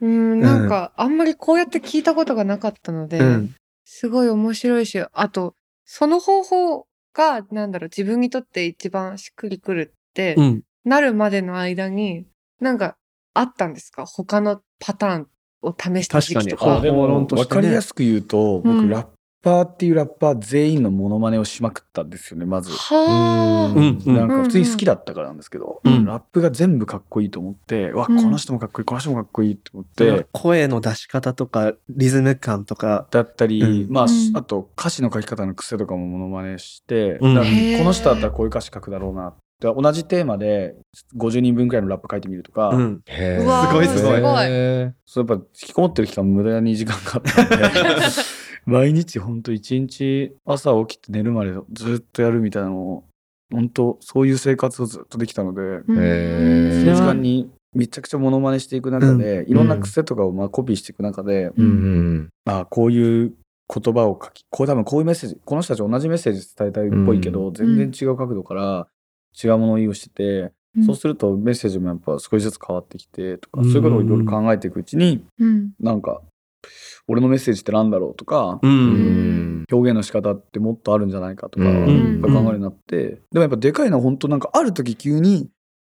う？ん、なんか、あんまりこうやって聞いたことがなかったので、ううん。すごい面白いし、あと、その方法が、なんだろう、自分にとって一番しっくりくるって、うん。なるまでの間に、なんか、あったんですか？他のパターンを試した時期とか。確かに。方法論としてね。分かりやすく言うと、僕、うん。ラッパーっていうラッパー全員のモノマネをしまくったんですよねまず。はあ。うん。うんなんか普通に好きだったからなんですけど、うんラップが全部かっこいいと思って、わこうん。の人もかっこいいこの人もかっこいいと思っそのて、声の出し方とか、リズム感とか。だったり、うん。まあ、うん。あと歌詞の書き方の癖とかもモノマネして、この人だったらこういう歌詞書くだろうなで同じテーマで50人分くらいのラップ書いてみるとか、うん。へすごいすごい。へそうやっぱ引きこもってる期間無駄に時間があったんで毎日ほんと一日朝起きて寝るまでずっとやるみたいなのを本当そういう生活をずっとできたのでその時間にめちゃくちゃモノマネしていく中で、ういろんな癖とかをまあコピーしていく中で、ーうんあこういう言葉を書きこう多分こういうメッセージこの人たち同じメッセージ伝えたいっぽいけど、ん。全然違う角度から違うものを言いをしてて、うん。そうするとメッセージもやっぱ少しずつ変わってきてとか、うん。そういうことをいろいろ考えていくうちにうん。なんか俺のメッセージってなんだろうとか、う。うん。ん表現の仕方ってもっとあるんじゃないかとか、うん。やっぱ考えるようになって、でもやっぱでかいのは本当なんかある時急に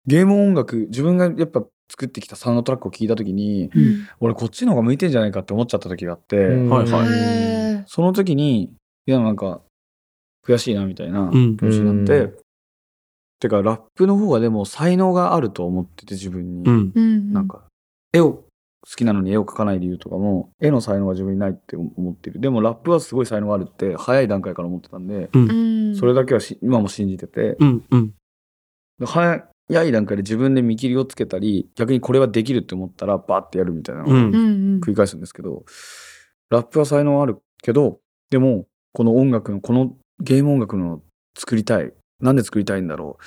ゲーム音楽自分がやっぱ作ってきたサウンドトラックを聞いた時にうん。俺こっちの方が向いてんじゃないかって思っちゃった時があって、うんはい。はいその時にいやなんか悔しいなみたいなうん。気持ちになって、うてかラップの方がでも才能があると思ってて自分に、うん。うん。なんか絵を好きなのに絵を描かない理由とかも絵の才能が自分にないって思ってるでもラップはすごい才能があるって早い段階から思ってたんで、うん、それだけはし今も信じてて、うん。うん。で早い段階で自分で見切りをつけたり逆にこれはできるって思ったらバーってやるみたいなのをうんうんうん。繰り返すんですけど、ラップは才能あるけどでもこの音楽のこのゲーム音楽の作りたいなんで作りたいんだろう。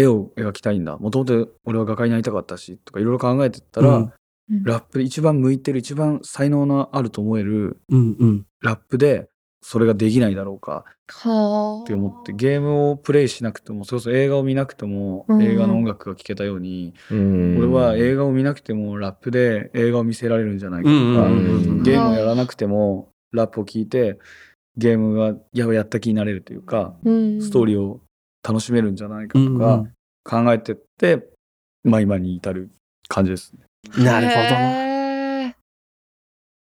絵を描きたいんだ。もともと俺は画家になりたかったしとかいろいろ考えてったら、うん。ラップで一番向いてる一番才能のあると思えるうん。うん。ラップでそれができないだろうか。はあ。って思ってゲームをプレイしなくてもそれこそ映画を見なくてもうん。映画の音楽が聴けたように、うん。俺は映画を見なくてもラップで映画を見せられるんじゃないかとか、うんうんうん。ゲームをやらなくてもラップを聴いてゲームがややった気になれるというか、うんストーリーを楽しめるんじゃないかとかん考えてって、まあ今に至る感じですね。なるほどな。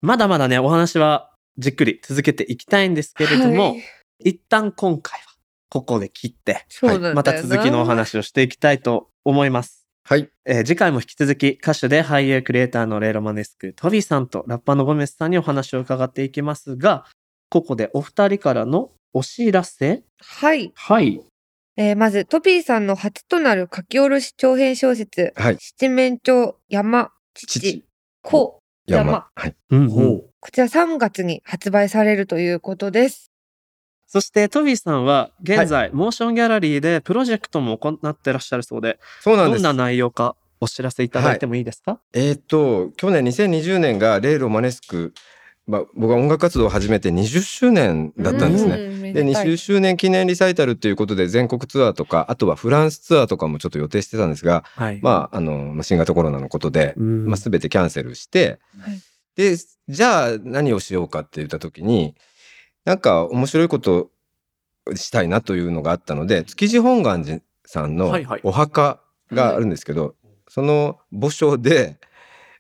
まだまだね、お話はじっくり続けていきたいんですけれども、はい一旦今回はここで切って、そうなんだよなまた続きのお話をしていきたいと思います。はい。えー次回も引き続き歌手で俳優クリエイターのレイロマネスクトビさんとラッパーのゴメスさんにお話を伺っていきますがここでお二人からのお知らせはい。はいえーまず、トピーさんの初となる書き下ろし長編小説、はい。七面鳥山父父子山山。はい。うんほこちら3月に発売されるということです。そしてトビさんは現在、モーションギャラリーでプロジェクトも行ってらっしゃるそうでそうなんです。どんな内容かお知らせいただいてもいいですか、えーっと去年2020年がレイロマネスク、まあ、僕は音楽活動を始めて20周年だったんですね。ねで20周年記念リサイタルっていうことで全国ツアーとかあとはフランスツアーとかもちょっと予定してたんですが、はい。まあ、あのまあ新型コロナのことで、うん。まあ、全てキャンセルして、はい。でじゃあ何をしようかって言った時になんか面白いことしたいなというのがあったので築地本願寺さんのはいはい。お墓があるんですけど、その墓所で、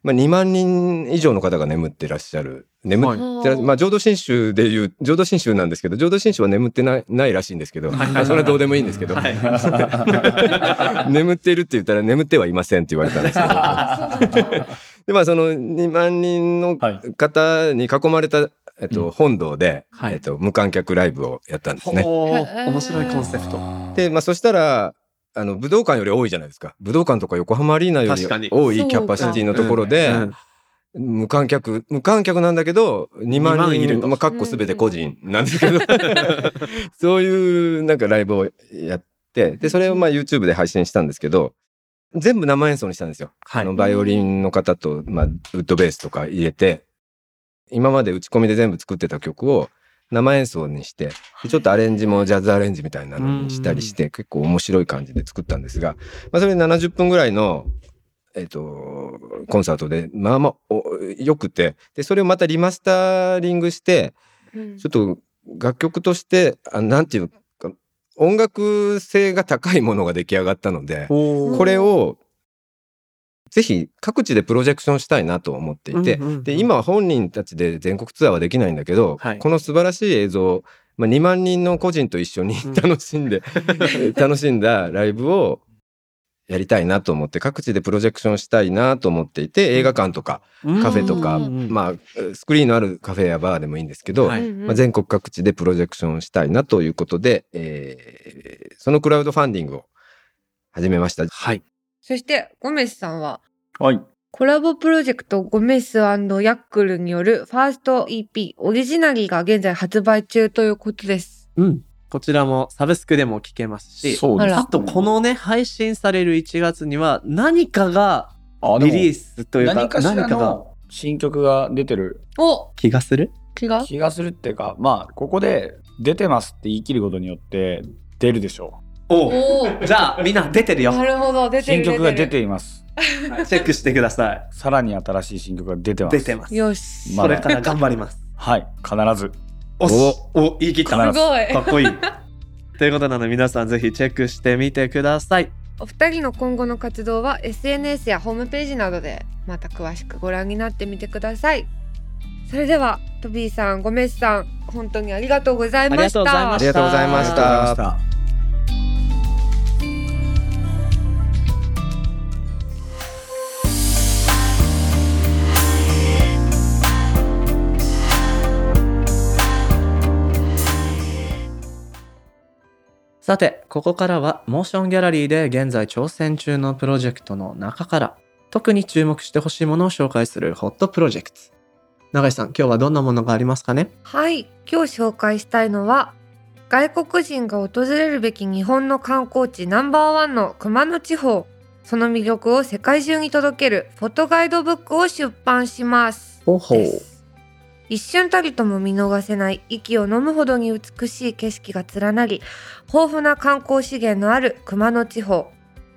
まあ、2万人以上の方が眠ってらっしゃる。眠ってらはい。まあ、浄土真宗でいう浄土真宗なんですけど浄土真宗は眠ってないないらしいんですけど、はい。まあそれはどうでもいいんですけど、はい。眠っているって言ったら眠ってはいませんって言われたんですけど。でまあその2万人のはい。方に囲まれた、えっと、本堂で、はい。えっと、無観客ライブをやったんですね。面白いコンセプト。で、まあ、そしたらあの武道館より多いじゃないですか。武道館とか横浜アリーナより多いキャパシティのところで、うん無観客無観客なんだけど2万2万い人ると。まあ、かっこすべて個人なんですけど。そういうなんかライブをやってでそれをまあ YouTube で配信したんですけど全部生演奏にしたんですよ。はい。あのバイオリンの方と、まあ、ウッドベースとか入れて今まで打ち込みで全部作ってた曲を生演奏にしてでちょっとアレンジもジャズアレンジみたいなのにしたりして結構面白い感じで作ったんですが、まあ、それで70分ぐらいの、えっとコンサートでまあまあおよくてでそれをまたリマスタリングしてうん。ちょっと楽曲としてあなんていうか音楽性が高いものが出来上がったので。これをぜひ各地でプロジェクションしたいなと思っていて、うんうんうん。で今は本人たちで全国ツアーはできないんだけど、はい。この素晴らしい映像、まあ、2万人の個人と一緒にうん。楽しんで、楽しんだライブをやりたいなと思って各地でプロジェクションしたいなと思っていて映画館とかカフェとか、うん。まあスクリーンのあるカフェやバーでもいいんですけど、はい。まあ、全国各地でプロジェクションしたいなということで、えーそのクラウドファンディングを始めました。はい。そしてゴメスさんははい。コラボプロジェクトゴメスヤックルによるファースト EP オリジナリーが現在発売中ということです。うん。こちらもサブスクでも聴けますし、そうです。あとこのね、配信される1月には何かがあリリースというか、何かがの新曲が出てるお気がする？気が？気がするっていうか、まあ、ここで出てますって言い切ることによって出るでしょおおおじゃあみんな出てるよ。なるほど出う。てる新曲が出るています。チェックしてください。さらに新しい新曲が出てます。出てます。よし、まあこれから頑張ります。はい。必ず。おしお、言い切った。すごいかっこいい。ということなので皆さんぜひチェックしてみてください。お二人の今後の活動は SNS やホームページなどでまた詳しくご覧になってみてくださいそれではトビーさんゴメスさん本当にありがとうございましたありがとうございました。さて、ここからはモーションギャラリーで現在挑戦中のプロジェクトの中から特に注目してほしいものを紹介するホットプロジェクト。永井さん、今日はどんなものがありますかね？はい。今日紹介したいのは外国人が訪れるべき日本の観光地ナンバーワンの熊野地方。その魅力を世界中に届けるフォトガイドブックを出版します。ほうほう。です一瞬たりとも見逃せない息を飲むほどに美しい景色が連なり豊富な観光資源のある熊野地方。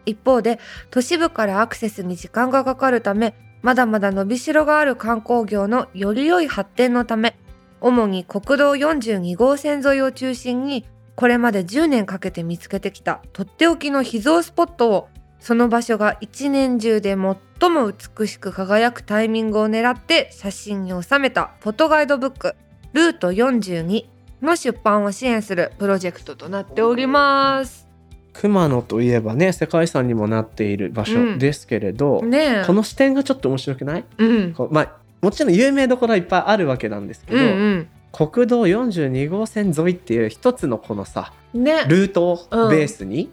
一方で都市部からアクセスに時間がかかるためまだまだ伸びしろがある観光業のより良い発展のため主に国道42号線沿いを中心にこれまで10年かけて見つけてきたとっておきの秘蔵スポットをその場所が一年中で最も美しく輝くタイミングを狙って写真に収めたフォトガイドブックルート42の出版を支援するプロジェクトとなっております。熊野といえばね、世界遺産にもなっている場所ですけれど、ねえ。この視点がちょっと面白くない？うん。まあ、もちろん有名どころはいっぱいあるわけなんですけど、うん国道42号線沿いっていう一つのこのさうん。ね。ルートをベースに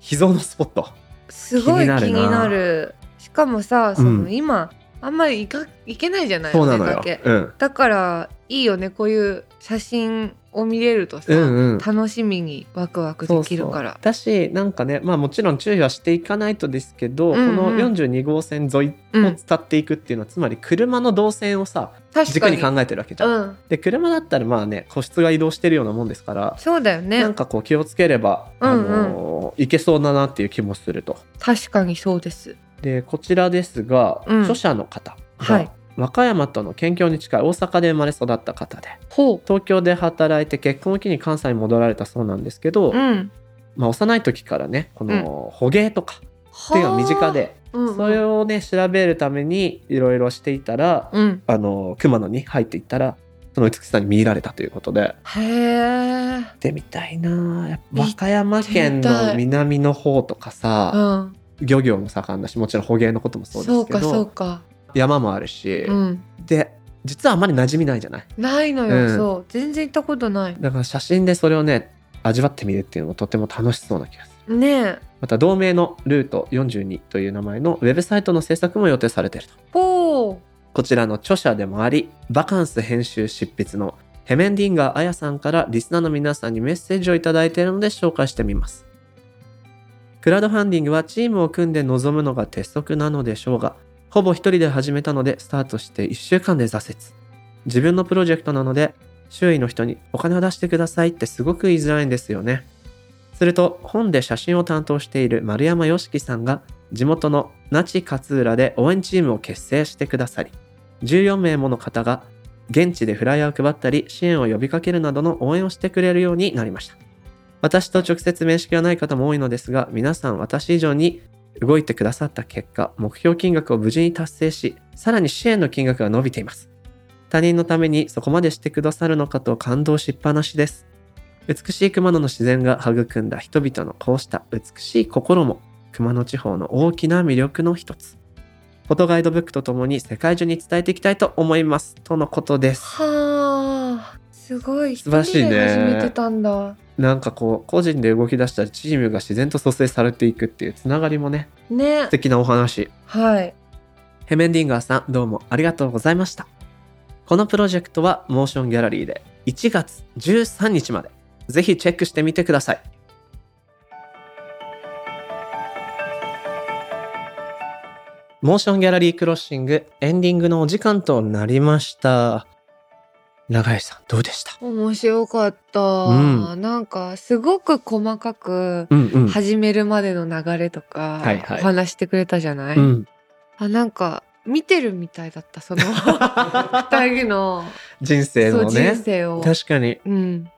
秘蔵のスポット、すごい気になる。しかもさ、その、うん今あんまり行けないじゃない。そうなのようん、だからいいよねこういう写真を見れるとさ、うんうん。楽しみにワクワクできるから。だしなんかねまあもちろん注意はしていかないとですけど、うんうん。この42号線沿いを伝っていくっていうのは、つまり車の動線をさ確かに。軸に考えてるわけじゃん。うん。で車だったらまあね個室が移動してるようなもんですから、そうだよね。なんかこう気をつければ、うんうん。あのいけそうだなっていう気もすると。確かにそうですでこちらですが、うん著者の方がはい和歌山との県境に近い大阪で生まれ育った方でほ東京で働いて結婚を機に関西に戻られたそうなんですけど、ううん。まあ、幼い時からねこの捕鯨とかっていうのが身近で、はあうんうん。それをね調べるためにいろいろしていたら、うん。あの熊野に入っていったらその美しさに見入られたということで。へえ。行ってみたい。な和歌山県の南の方とかさ、うん。漁業も盛んだしもちろん捕鯨のこともそうですけそうかそうどか山もあるし、うん。で実はあまり馴染みないじゃない？ないのよ、うん。そう。全然行ったことない。だから写真でそれをね味わってみるっていうのもとても楽しそうな気がする。ねえ。また同名のルート42という名前のウェブサイトの制作も予定されていると。こちらの著者でもありバカンス編集執筆のヘメンディンガーあやさんからリスナーの皆さんにメッセージをいただいているので紹介してみます。クラウドファンディングはチームを組んで臨むのが鉄則なのでしょうがほぼ一人で始めたのでスタートして1週間で挫折。自分のプロジェクトなので周囲の人にお金を出してくださいってすごく言いづらいんですよね。すると本で写真を担当している丸山よしきさんが地元の那智勝浦で応援チームを結成してくださり14名もの方が現地でフライヤーを配ったり支援を呼びかけるなどの応援をしてくれるようになりました。私と直接面識がない方も多いのですが皆さん私以上に動いてくださった結果目標金額を無事に達成しさらに支援の金額が伸びています。他人のためにそこまでしてくださるのかと感動しっぱなしです。美しい熊野の自然が育んだ人々のこうした美しい心も熊野地方の大きな魅力の一つ。フォトガイドブックとともに世界中に伝えていきたいと思います。とのことです。はあ。すごい。素晴らしいね。始めてたんだ。なんかこう個人で動き出したらチームが自然と蘇生されていくっていうつながりもね。ね。素敵なお話。はい。ヘメンディンガーさんどうもありがとうございました。このプロジェクトはモーションギャラリーで1月13日まで。ぜひチェックしてみてください。モーションギャラリークロッシングエンディングのお時間となりました永井さんどうでした？面白かった、うん。なんかすごく細かく始めるまでの流れとかお話してくれたじゃない、うん。あなんか見てるみたいだったその 二人の。人生のね。生を。確かに。うん、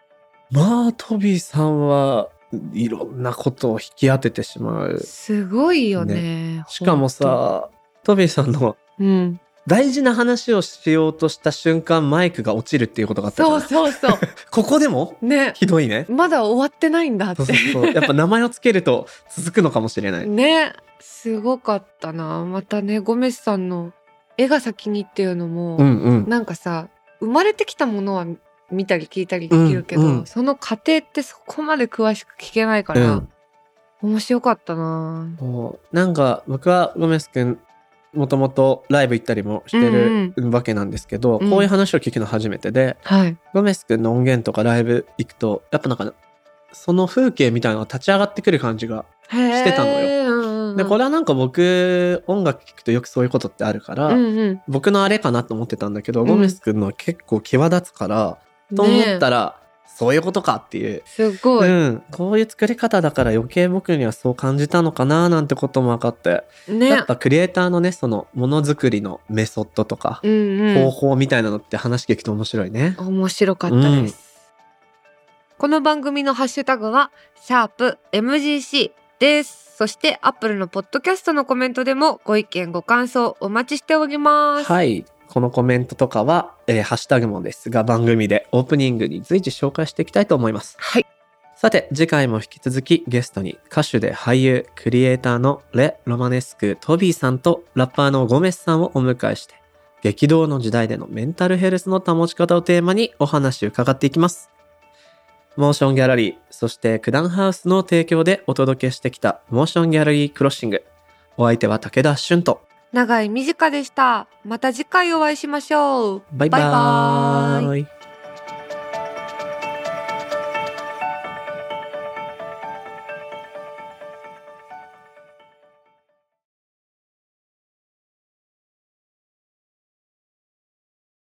まあトビーさんはいろんなことを引き当ててしまう。すごいよねしかもさトビーさんのうん、大事な話をしようとした瞬間マイクが落ちるっていうことがあったそうそうそう。ここでも？ね。ひどいね。まだ終わってないんだって。そうそうそう。やっぱ名前をつけると続くのかもしれない。ね。すごかったな。またねゴメスさんの絵が先にっていうのも、うんうん。なんかさ生まれてきたものは見たり聞いたりできるけど、うんうんその過程ってそこまで詳しく聞けないから、うん。面白かったな。なんか僕はゴメス君もともとライブ行ったりもしてるわけなんですけど、うん。こういう話を聞くの初めてで、はい。ゴメス君の音源とかライブ行くとやっぱなんかその風景みたいなのが立ち上がってくる感じがしてたのよ。でこれはなんか僕音楽聴くとよくそういうことってあるから、うんうん。僕のあれかなと思ってたんだけど、うん。ゴメス君のは結構際立つから、と思ったらそういうことかっていう、すごい、うん、こういう作り方だから余計僕にはそう感じたのかななんてことも分かって、やねっぱクリエイターのねそのものづくりのメソッドとか、うんうん。方法みたいなのって話聞くと面白いね。面白かったです、この番組のハッシュタグはシャープ MGC です。そしてアップルのポッドキャストのコメントでもご意見ご感想お待ちしております。はい。このコメントとかは、えーハッシュタグもですが番組でオープニングに随時紹介していきたいと思います。はい。さて次回も引き続きゲストに歌手で俳優クリエイターのレ・ロマネスクトビーさんとラッパーのゴメスさんをお迎えして激動の時代でのメンタルヘルスの保ち方をテーマにお話を伺っていきます。モーションギャラリーそして九段ハウスの提供でお届けしてきたモーションギャラリークロッシング。お相手は武田俊と長い短でした。また次回お会いしましょう。バイババイバーイ